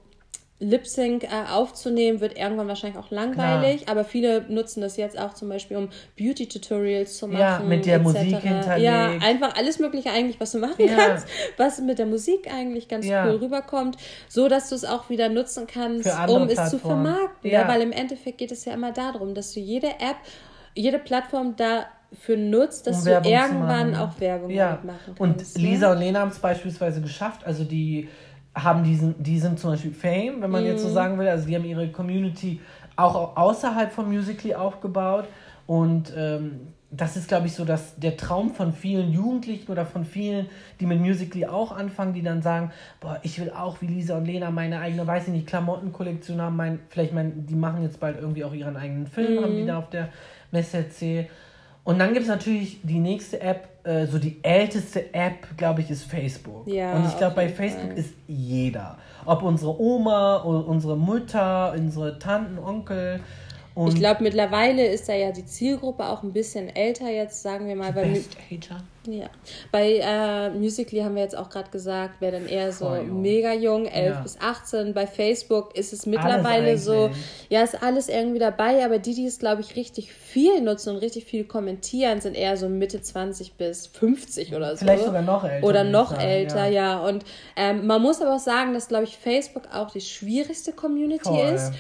Lip Sync äh, aufzunehmen, wird irgendwann wahrscheinlich auch langweilig, Klar. aber viele nutzen das jetzt auch zum Beispiel, um Beauty-Tutorials zu machen. Ja, mit der etc. Musik hinterlegt. Ja, einfach alles Mögliche eigentlich, was du machen ja. kannst, was mit der Musik eigentlich ganz ja. cool rüberkommt, so dass du es auch wieder nutzen kannst, um es zu vermarkten. Ja. ja. weil im Endeffekt geht es ja immer darum, dass du jede App, jede Plattform dafür nutzt, dass um du irgendwann auch Werbung ja. machen kannst. Und ne? Lisa und Lena haben es beispielsweise geschafft, also die haben diesen, die sind zum Beispiel Fame, wenn man mm. jetzt so mhm. sagen will. Also die haben ihre Community auch außerhalb von Musically aufgebaut. Und ähm, das ist, glaube ich, so dass der Traum von vielen Jugendlichen oder von vielen, die mit Musically auch anfangen, die dann sagen, boah, ich will auch wie Lisa und Lena meine eigene, weiß ich nicht, Klamottenkollektion haben. Mein, vielleicht mein, die machen jetzt bald irgendwie auch ihren eigenen Film, mm. haben die mhm. da auf der Messe erzählt. Und dann gibt es natürlich die nächste App, äh, so die älteste App, glaube ich, ist Facebook. Ja, und ich glaube, bei Facebook Fall. ist jeder. Ob unsere Oma, unsere Mutter, unsere Tanten, Onkel Und ich glaube, mittlerweile ist da ja die Zielgruppe auch ein bisschen älter jetzt, sagen wir mal. Bei Best Ager. Ja. Bei äh, Musically haben wir jetzt auch gerade gesagt, wäre dann eher so jung. mega jung, 11 ja. bis 18. Bei Facebook ist es mittlerweile so, ja, ist alles irgendwie dabei, aber die, die es, glaube ich, richtig viel nutzen und richtig viel kommentieren, sind eher so Mitte 20 bis 50 oder so. Vielleicht sogar noch älter. Oder noch sagen, älter, ja. ja. Und ähm, man muss aber auch sagen, dass, glaube ich, Facebook auch die schwierigste Community Voll. ist.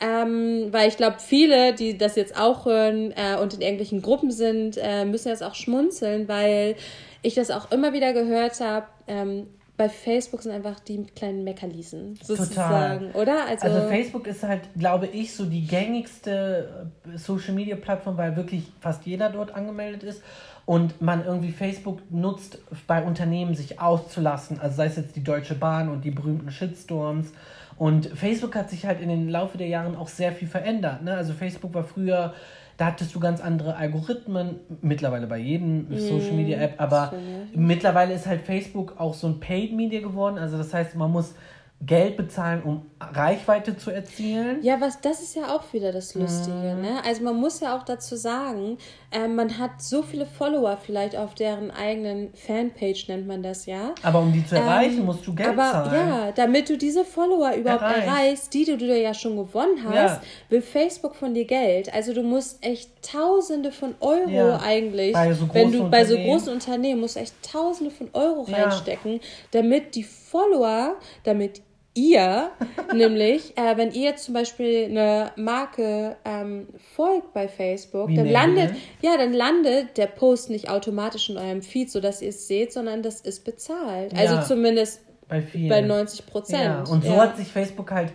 Ähm, weil ich glaube, viele, die das jetzt auch hören äh, und in irgendwelchen Gruppen sind, äh, müssen jetzt auch schmunzeln, weil ich das auch immer wieder gehört habe. Ähm, bei Facebook sind einfach die kleinen Meckerliesen, sozusagen, Total. oder? Also, also Facebook ist halt, glaube ich, so die gängigste äh, Social-Media-Plattform, weil wirklich fast jeder dort angemeldet ist und man irgendwie Facebook nutzt, bei Unternehmen sich auszulassen, also sei es jetzt die Deutsche Bahn und die berühmten Shitstorms und Facebook hat sich halt in den Laufe der Jahre auch sehr viel verändert. Ne? Also Facebook war früher, da hattest du ganz andere Algorithmen, mittlerweile bei jedem mm, Social Media App, aber schön, mittlerweile ist halt Facebook auch so ein Paid Media geworden. Also das heißt, man muss Geld bezahlen, um Reichweite zu erzielen. Ja, was das ist ja auch wieder das Lustige. Mhm. Ne? Also man muss ja auch dazu sagen, äh, man hat so viele Follower vielleicht auf deren eigenen Fanpage nennt man das ja. Aber um die zu erreichen, ähm, musst du Geld aber, zahlen. Ja, damit du diese Follower überhaupt Erreich. erreichst, die du, du ja schon gewonnen hast, ja. will Facebook von dir Geld. Also du musst echt Tausende von Euro ja. eigentlich, so wenn du bei so großen Unternehmen musst echt Tausende von Euro reinstecken, damit die Follower, damit ihr, nämlich, äh, wenn ihr zum Beispiel eine Marke ähm, folgt bei Facebook, Wie dann landet, ja, dann landet der Post nicht automatisch in eurem Feed, sodass ihr es seht, sondern das ist bezahlt. Also ja, also zumindest bei, bei 90 Prozent. Ja, und so ja. hat sich Facebook halt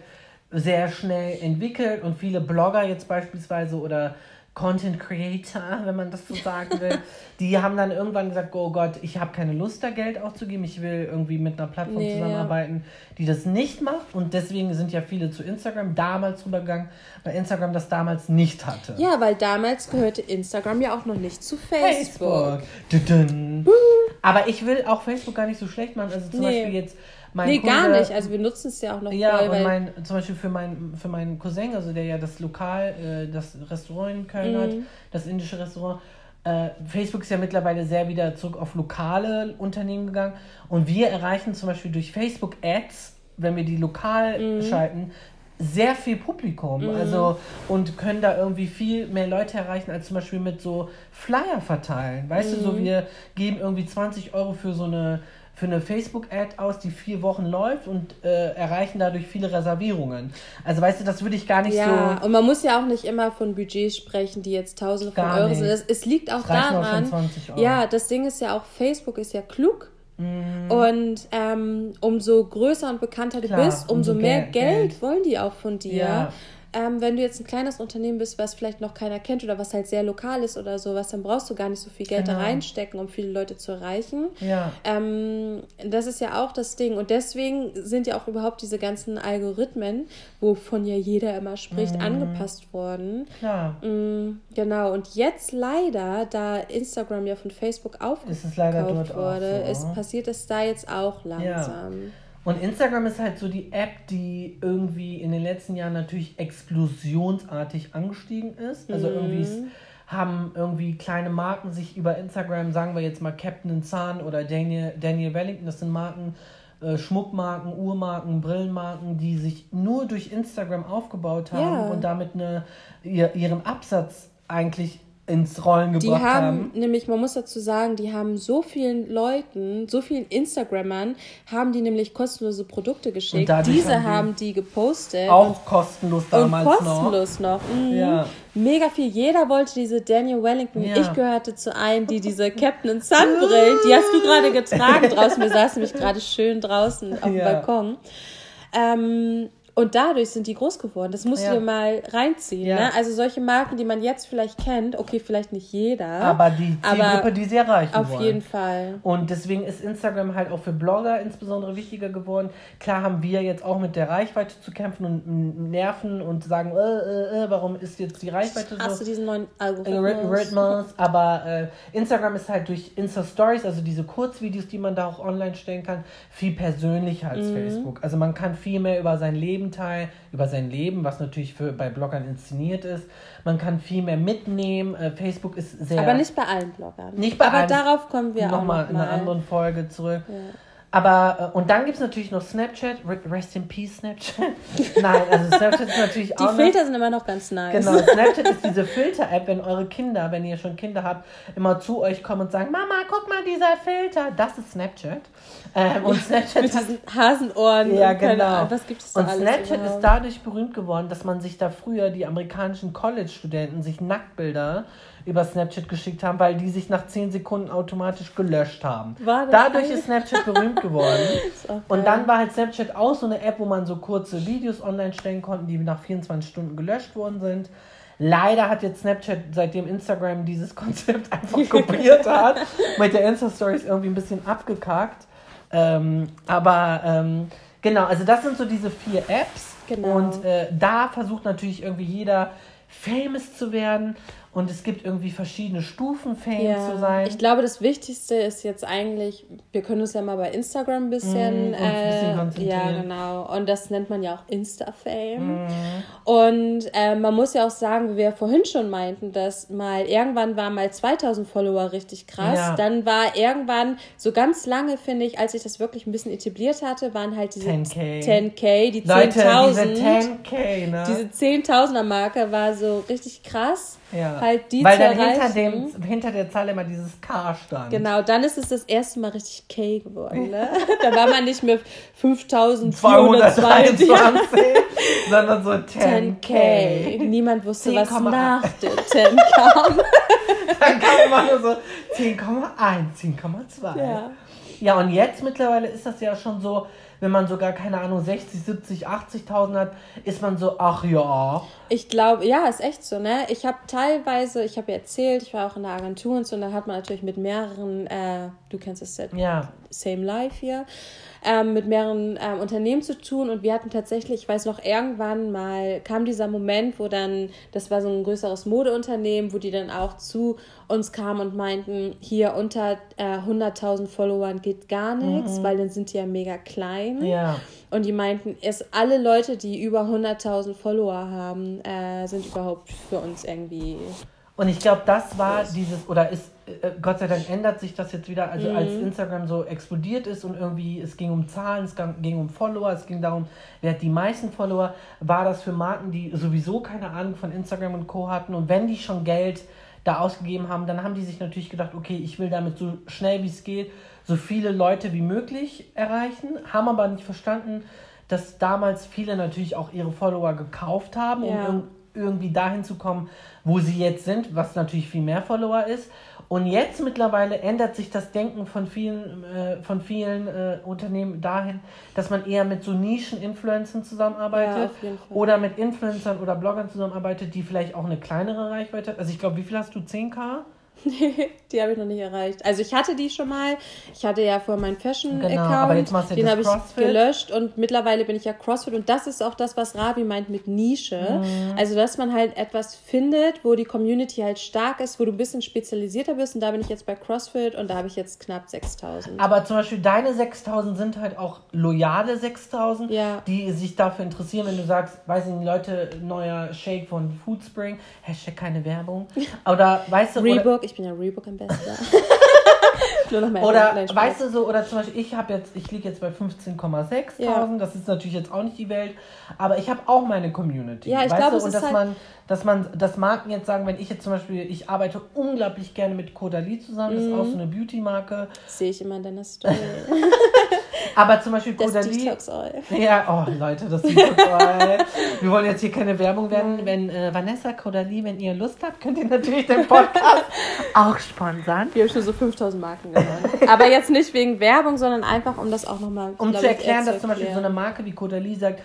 sehr schnell entwickelt und viele Blogger jetzt beispielsweise oder Content Creator, wenn man das so sagen will, die haben dann irgendwann gesagt, oh Gott, ich habe keine Lust, da Geld auszugeben. Ich will irgendwie mit einer Plattform nee, zusammenarbeiten, die das nicht macht. Und deswegen sind ja viele zu Instagram damals rübergegangen, weil Instagram das damals nicht hatte. Ja, weil damals gehörte Instagram ja auch noch nicht zu Facebook. Facebook. Aber ich will auch Facebook gar nicht so schlecht machen. Also zum nee. Beispiel jetzt mein nee, Kunde, gar nicht. Also wir nutzen es ja auch noch Ja, voll, und mein, zum Beispiel für, mein, für meinen Cousin, also der ja das Lokal, äh, das Restaurant in Köln mhm. hat, das indische Restaurant, äh, Facebook ist ja mittlerweile sehr wieder zurück auf lokale Unternehmen gegangen. Und wir erreichen zum Beispiel durch Facebook-Ads, wenn wir die lokal mhm. schalten, sehr viel Publikum. Mhm. Also und können da irgendwie viel mehr Leute erreichen, als zum Beispiel mit so Flyer verteilen. Weißt mhm. du, so mhm. wir geben irgendwie 20 Euro für so eine für eine Facebook-Ad aus, die vier Wochen läuft und äh, erreichen dadurch viele Reservierungen. Also weißt du, das würde ich gar nicht ja, so. Ja, und man muss ja auch nicht immer von Budgets sprechen, die jetzt Tausende von Euro sind. Es, es, liegt auch daran. Ja, das Ding ist ja auch, Facebook ist ja klug. Mhm. Und ähm, umso größer und bekannter du Klar, bist, umso, umso mehr Geld, Geld, wollen die auch von dir. Ja ähm, wenn du jetzt ein kleines Unternehmen bist, was vielleicht noch keiner kennt oder was halt sehr lokal ist oder sowas, dann brauchst du gar nicht so viel Geld genau. da reinstecken, um viele Leute zu erreichen. Ja. Ähm, das ist ja auch das Ding. Und deswegen sind ja auch überhaupt diese ganzen Algorithmen, wovon ja jeder immer spricht, mhm. angepasst worden. Klar. Mhm, genau. Und jetzt leider, da Instagram ja von Facebook aufgekauft wurde, so. ist, passiert es da jetzt auch langsam. Ja. Und Instagram ist halt so die App, die irgendwie in den letzten Jahren natürlich explosionsartig angestiegen ist. Also mhm. irgendwie haben irgendwie kleine Marken sich über Instagram, sagen wir jetzt mal Captain Zahn oder Daniel, Daniel Wellington, das sind Marken, äh, Schmuckmarken, Uhrmarken, Brillenmarken, die sich nur durch Instagram aufgebaut haben ja. und damit eine, ihr, ihren Absatz eigentlich ins Rollen gebracht die haben, haben. Nämlich, man muss dazu sagen, die haben so vielen Leuten, so vielen Instagrammern, haben die nämlich kostenlose Produkte geschickt. Diese haben die, haben die gepostet. Auch kostenlos damals und kostenlos noch. noch. Mhm. Ja. Mega viel. Jeder wollte diese Daniel Wellington. Ja. Ich gehörte zu einem, die diese Captain Sun Brillen, die hast du gerade getragen draußen. Wir saßen nämlich gerade schön draußen auf dem ja. Balkon. Ähm, und dadurch sind die groß geworden. Das musst ja. du dir mal reinziehen. Ja. Ne? Also solche Marken, die man jetzt vielleicht kennt, okay, vielleicht nicht jeder. Aber die Zielgruppe, die sie erreichen Auf wollen. jeden Fall. Und deswegen ist Instagram halt auch für Blogger insbesondere wichtiger geworden. Klar haben wir jetzt auch mit der Reichweite zu kämpfen und nerven und sagen, äh, äh, äh, warum ist jetzt die Reichweite so? Hast du diesen neuen Algorithmus? Aber äh, Instagram ist halt durch Insta-Stories, also diese Kurzvideos, die man da auch online stellen kann, viel persönlicher als mhm. Facebook. Also man kann viel mehr über sein Leben Leben teilen, über sein Leben, was natürlich für, bei Bloggern inszeniert ist. Man kann viel mehr mitnehmen. Äh, Facebook ist sehr. Aber nicht bei allen Bloggern. Nicht bei Aber allen. darauf kommen wir noch auch mal in einer anderen Folge zurück. Ja. Aber, äh, und dann gibt es natürlich noch Snapchat. Rest in Peace, Snapchat. Nein, also Snapchat ist natürlich auch. Die Filter noch, sind immer noch ganz nice. Genau, Snapchat ist diese Filter-App, wenn eure Kinder, wenn ihr schon Kinder habt, immer zu euch kommen und sagen: Mama, guck mal, dieser Filter. Das ist Snapchat. Ähm, und Snapchat Mit diesen Hasenohren. Ja, genau. was gibt es da Und alles Snapchat überhaupt? ist dadurch berühmt geworden, dass man sich da früher, die amerikanischen College-Studenten, sich Nacktbilder über Snapchat geschickt haben, weil die sich nach 10 Sekunden automatisch gelöscht haben. Dadurch ist Snapchat berühmt geworden. und dann war halt Snapchat auch so eine App, wo man so kurze Videos online stellen konnte, die nach 24 Stunden gelöscht worden sind. Leider hat jetzt Snapchat, seitdem Instagram dieses Konzept einfach kopiert hat, mit der Insta-Stories irgendwie ein bisschen abgekackt. Ähm, aber ähm, genau, also das sind so diese vier Apps. Genau. Und äh, da versucht natürlich irgendwie jeder famous zu werden. Und es gibt irgendwie verschiedene Stufen, Fame ja. zu sein. Ich glaube, das Wichtigste ist jetzt eigentlich, wir können uns ja mal bei Instagram ein bisschen, mm, äh, ein bisschen ja genau. Und das nennt man ja auch Insta-Fame. Mm. Und äh, man muss ja auch sagen, wie wir vorhin schon meinten, dass mal irgendwann war mal 2000 Follower richtig krass. Ja. Dann war irgendwann so ganz lange, finde ich, als ich das wirklich ein bisschen etabliert hatte, waren halt diese 10K, 10K die 10.000. Diese 10K, ne? Diese 10.000er Marke war so richtig krass. Ja. Halt die Weil dann hinter, dem, hinter der Zahl immer dieses K stand. Genau, dann ist es das erste Mal richtig K geworden. Ne? da war man nicht mehr 5223, sondern so 10K. 10K. Niemand wusste, 10, was nach der 10 kam. dann kam immer nur so 10,1, 10,2. Ja. ja, und jetzt mittlerweile ist das ja schon so, wenn man sogar, keine Ahnung, 60, 70, 80.000 hat, ist man so, ach ja. Ich glaube, ja, ist echt so, ne? Ich habe teilweise, ich habe ja erzählt, ich war auch in der Agentur und so, und dann hat man natürlich mit mehreren, äh, du kennst das Set, ja. Same Life hier, ähm, mit mehreren ähm, Unternehmen zu tun und wir hatten tatsächlich, ich weiß noch, irgendwann mal kam dieser Moment, wo dann, das war so ein größeres Modeunternehmen, wo die dann auch zu uns kamen und meinten, hier unter äh, 100.000 Followern geht gar nichts, mhm. weil dann sind die ja mega klein. Ja. Und die meinten, es alle Leute, die über 100.000 Follower haben, äh, sind überhaupt für uns irgendwie und ich glaube, das war dieses, oder ist, äh, Gott sei Dank ändert sich das jetzt wieder, also mhm. als Instagram so explodiert ist und irgendwie, es ging um Zahlen, es ging um Follower, es ging darum, wer hat die meisten Follower, war das für Marken, die sowieso keine Ahnung von Instagram und Co. hatten und wenn die schon Geld da ausgegeben haben, dann haben die sich natürlich gedacht, okay, ich will damit so schnell wie es geht so viele Leute wie möglich erreichen, haben aber nicht verstanden, dass damals viele natürlich auch ihre Follower gekauft haben, ja. um irgendwie dahin zu kommen, wo sie jetzt sind, was natürlich viel mehr Follower ist. Und jetzt mittlerweile ändert sich das Denken von vielen, äh, von vielen äh, Unternehmen dahin, dass man eher mit so Nischen-Influencern zusammenarbeitet ja, oder mit Influencern oder Bloggern zusammenarbeitet, die vielleicht auch eine kleinere Reichweite haben. Also ich glaube, wie viel hast du? 10k? Nee, die habe ich noch nicht erreicht. Also ich hatte die schon mal. Ich hatte ja vor meinen Fashion-Account. Genau, den habe ich gelöscht und mittlerweile bin ich ja CrossFit und das ist auch das, was Ravi meint mit Nische. Mhm. Also dass man halt etwas findet, wo die Community halt stark ist, wo du ein bisschen spezialisierter bist und da bin ich jetzt bei CrossFit und da habe ich jetzt knapp 6000. Aber zum Beispiel deine 6000 sind halt auch loyale 6000, ja. die sich dafür interessieren, wenn du sagst, weiß ich nicht, Leute, neuer Shake von Foodspring, Hashtag keine Werbung. Oder weißt du, Reebok, ich bin ja Reebok Ambassador. Nur noch mehr oder Nein, weißt du so, oder zum Beispiel, ich habe jetzt, ich liege jetzt bei 15,6 ja. das ist natürlich jetzt auch nicht die Welt, aber ich habe auch meine Community. Ja, ich glaube, und dass halt man, dass man, dass Marken jetzt sagen, wenn ich jetzt zum Beispiel, ich arbeite unglaublich gerne mit Caudalie zusammen, das ist auch so mhm. eine Beauty-Marke. Sehe ich immer in deiner Story. Aber zum Beispiel das Caudalie. Ja, oh Leute, das Detox Oil. Wir wollen jetzt hier keine Werbung werden. Wenn äh, Vanessa Caudalie, wenn ihr Lust habt, könnt ihr natürlich den Podcast auch sponsern. Wir haben schon so 5000 Marken gewonnen. Aber jetzt nicht wegen Werbung, sondern einfach, um das auch nochmal Um zu erklären, dass zum Beispiel so eine Marke wie Caudalie sagt,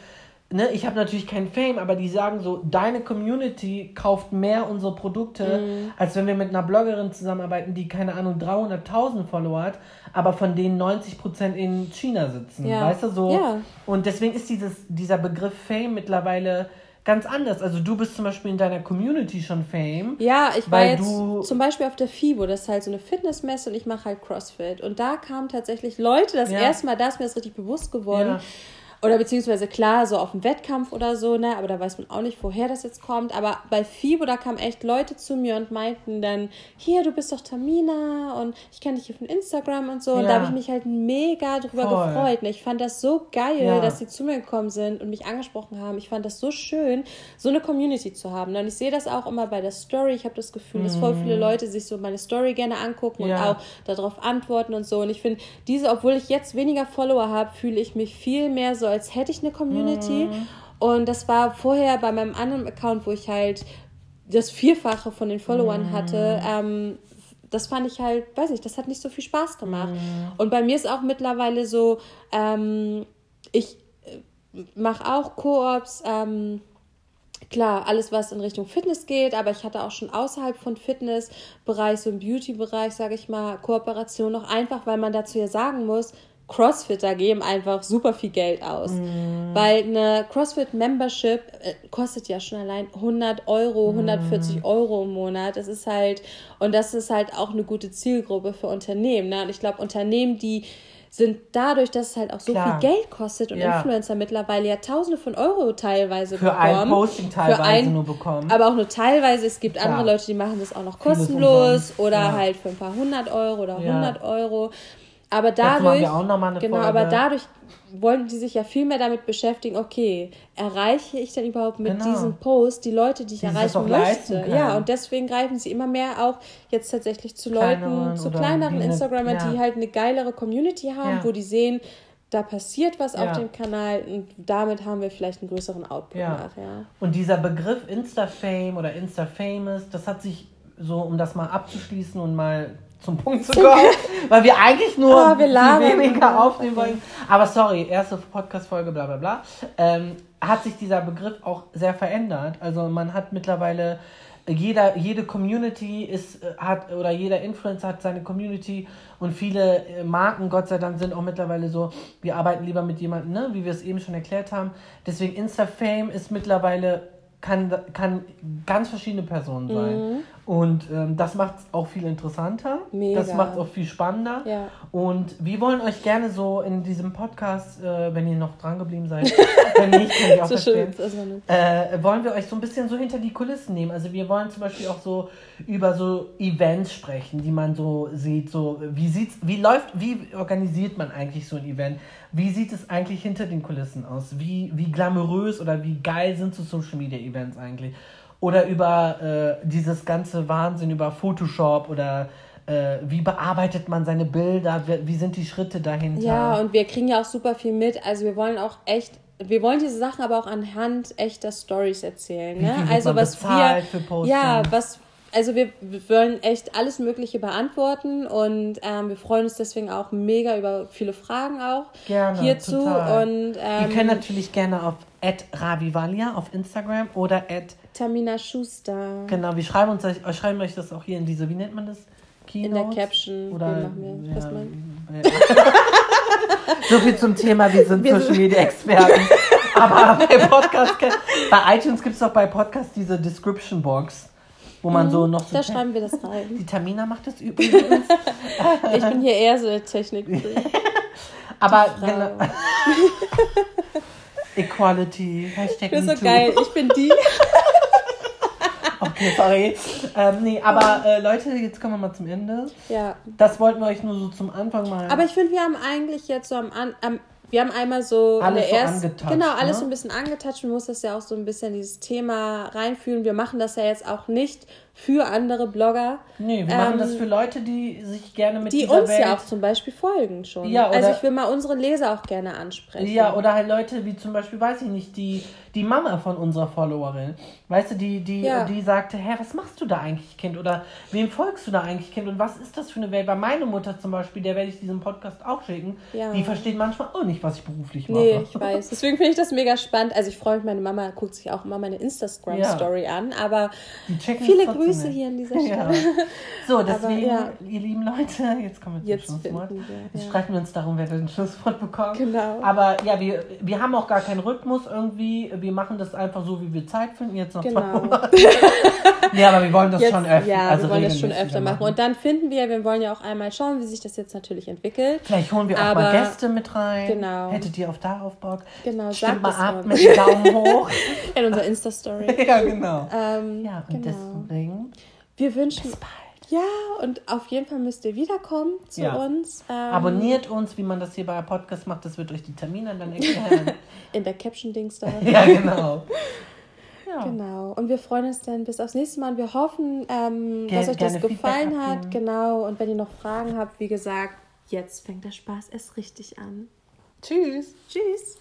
ne, ich habe natürlich kein Fame, aber die sagen so, deine Community kauft mehr unsere Produkte, mhm. als wenn wir mit einer Bloggerin zusammenarbeiten, die, keine Ahnung, 300.000 Follower hat, aber von denen 90% in China sitzen. Ja. Weißt du, so. Ja. Und deswegen ist dieses, dieser Begriff Fame mittlerweile ganz anders. Also du bist zum Beispiel in deiner Community schon Fame. Ja, ich war jetzt zum Beispiel auf der FIBO, das ist halt so eine Fitnessmesse und ich mache halt CrossFit. Und da kamen tatsächlich Leute, das ja. erste Mal, da ist mir das richtig bewusst geworden. Ja oder beziehungsweise klar, so auf dem Wettkampf oder so, ne, aber da weiß man auch nicht, woher das jetzt kommt. Aber bei FIBO, da kamen echt Leute zu mir und meinten dann, hier, du bist doch Tamina und ich kenne dich hier von Instagram und so. Ja. Und da habe ich mich halt mega drüber Voll. gefreut. Ne? Ich fand das so geil, ja. dass sie zu mir gekommen sind und mich angesprochen haben. Ich fand das so schön, so eine Community zu haben. Ne? Und ich sehe das auch immer bei der Story. Ich habe das Gefühl, mhm. dass voll viele mhm. Leute sich so meine Story gerne angucken ja. und auch darauf antworten und so. Und ich finde, diese, obwohl ich jetzt weniger Follower habe, fühle ich mich viel mehr so als hätte ich eine Community. Mhm. Und das war vorher bei meinem anderen Account, wo ich halt das Vierfache von den Followern mhm. hatte. Ähm, das fand ich halt, weiß nicht, das hat nicht so viel Spaß gemacht. Mhm. Und bei mir ist auch mittlerweile so, ähm, ich äh, mache auch Koops, ähm, klar, alles, was in Richtung Fitness geht, aber ich hatte auch schon außerhalb von Fitnessbereich, so im Beauty-Bereich, sage ich mal, Kooperation noch einfach, weil man dazu ja sagen muss, Crossfitter geben einfach super viel Geld aus. Mm. Weil eine CrossFit-Membership äh, kostet ja schon allein 100 Euro, 140 mm. Euro im Monat. Das ist halt, und das ist halt auch eine gute Zielgruppe für Unternehmen. Ne? Und ich glaube, Unternehmen, die sind dadurch, dass es halt auch so Klar. viel Geld kostet und ja. Influencer mittlerweile ja Tausende von Euro teilweise für bekommen. Ein Posting teilweise ein, nur bekommen. Aber auch nur teilweise. Es gibt Klar. andere Leute, die machen das auch noch kostenlos oder ja. halt für ein paar hundert Euro oder ja. 100 Euro. Aber dadurch, genau, aber dadurch wollen die sich ja viel mehr damit beschäftigen, okay, erreiche ich denn überhaupt mit genau. diesem Post die Leute, die ich die erreichen möchte? Ja, und deswegen greifen sie immer mehr auch jetzt tatsächlich zu kleineren Leuten, zu kleineren Instagramern, ja. die halt eine geilere Community haben, ja. wo die sehen, da passiert was ja. auf dem Kanal und damit haben wir vielleicht einen größeren Output ja. nach. Ja. Und dieser Begriff Insta-Fame oder Insta-Famous, das hat sich so, um das mal abzuschließen und mal zum Punkt zu kommen, weil wir eigentlich nur oh, wir weniger aufnehmen okay. wollen. Aber sorry, erste Podcast-Folge, bla bla bla. Ähm, hat sich dieser Begriff auch sehr verändert. Also man hat mittlerweile jeder, jede Community ist, äh, hat oder jeder Influencer hat seine Community und viele äh, Marken, Gott sei Dank, sind auch mittlerweile so, wir arbeiten lieber mit jemandem, ne, wie wir es eben schon erklärt haben. Deswegen Insta-Fame ist mittlerweile kann, kann ganz verschiedene Personen sein. Mhm. Und ähm, das macht es auch viel interessanter. Mega. Das macht es auch viel spannender. Ja. Und wir wollen euch gerne so in diesem Podcast, äh, wenn ihr noch dran geblieben seid, wenn nicht, könnt ihr auch so verstehen, äh, wollen wir euch so ein bisschen so hinter die Kulissen nehmen. Also wir wollen zum Beispiel auch so über so Events sprechen, die man so sieht. So, wie sieht's, wie läuft, wie organisiert man eigentlich so ein Event? Wie sieht es eigentlich hinter den Kulissen aus? Wie, wie glamourös oder wie geil sind so Social Media Events eigentlich? Oder über äh, dieses ganze Wahnsinn über Photoshop oder äh, wie bearbeitet man seine Bilder, wie, wie sind die Schritte dahinter. Ja, und wir kriegen ja auch super viel mit. Also wir wollen auch echt wir wollen diese Sachen aber auch anhand echter Stories erzählen. Ne? also was wir, ja, was also wir, wir, wollen echt alles Mögliche beantworten und ähm, wir freuen uns deswegen auch mega über viele Fragen auch gerne, hierzu. Total. Und, ähm, Ihr könnt natürlich gerne auf @ravivalia auf Instagram oder Tamina Schuster. Genau, wir schreiben uns wir schreiben euch das auch hier in diese, wie nennt man das? Keynotes? In der Caption. Oder wir, ja, ja. so viel zum Thema, wir sind wir Social Media Experten. Aber bei Podcast, bei iTunes gibt es doch bei Podcast diese Description Box wo man so mhm, noch so. Da schreiben wir das rein. Die Tamina macht das übrigens. ich bin hier eher so der Technik. Aber genau. Equality. Hashtag das ist so geil. Ich bin die. okay, sorry. Ähm, nee, aber äh, Leute, jetzt kommen wir mal zum Ende. Ja. Das wollten wir euch nur so zum Anfang mal. Aber ich finde, wir haben eigentlich jetzt so am, am wir haben einmal so alles in der so ersten, genau alles ne? so ein bisschen angetatscht. Man muss das ja auch so ein bisschen dieses Thema reinfühlen. Wir machen das ja jetzt auch nicht für andere Blogger. Nee, wir ähm, machen das ähm, für Leute, die sich gerne mit die dieser uns Welt ja auch zum Beispiel folgen schon. Ja, oder, also ich will mal unsere Leser auch gerne ansprechen. Ja, oder halt Leute wie zum Beispiel, weiß ich nicht, die, die Mama von unserer Followerin. Weißt du, die, die, ja. die sagte, hä, was machst du da eigentlich, Kind? Oder wem folgst du da eigentlich, Kind? Und was ist das für eine Welt? Weil meine Mutter zum Beispiel, der werde ich diesen Podcast auch schicken, ja. die versteht manchmal auch nicht, was ich beruflich mache. Nee, ich weiß. Deswegen finde ich das mega spannend. Also ich freue mich, meine Mama guckt sich auch immer meine Instagram-Story ja. an, aber viele Grüße nicht. hier an dieser Stelle. Ja. So, deswegen, Aber, ja. ihr lieben Leute, jetzt kommen wir zum jetzt Schlusswort. Wir, jetzt ja. streiten wir uns darum, wer den Schlusswort bekommt. Genau. Aber ja, wir, wir haben auch gar keinen Rhythmus irgendwie. Wir machen das einfach so, wie wir Zeit finden. Jetzt noch genau. zwei ja, aber wir wollen das jetzt, schon öfter. Ja, also wir wollen das schon öfter machen. Und dann finden wir, wir wollen ja auch einmal schauen, wie sich das jetzt natürlich entwickelt. Vielleicht holen wir auch aber, mal Gäste mit rein. Genau. Hättet ihr auf darauf Bock? Genau, Stimmt mal ab mit dem Daumen hoch. In unserer Insta-Story. ja, genau. Ähm, ja, und genau. deswegen. Wir wünschen. Bis bald. Ja, und auf jeden Fall müsst ihr wiederkommen zu ja. uns. Ähm, Abonniert uns, wie man das hier bei Podcast macht. Das wird euch die Termine dann erklären. In der Caption-Dings da. ja, genau. Ja. Genau. Und wir freuen uns dann bis aufs nächste Mal. Und wir hoffen, ähm, dass euch das gefallen hat. Genau. Und wenn ihr noch Fragen habt, wie gesagt, jetzt fängt der Spaß erst richtig an. Tschüss. Tschüss.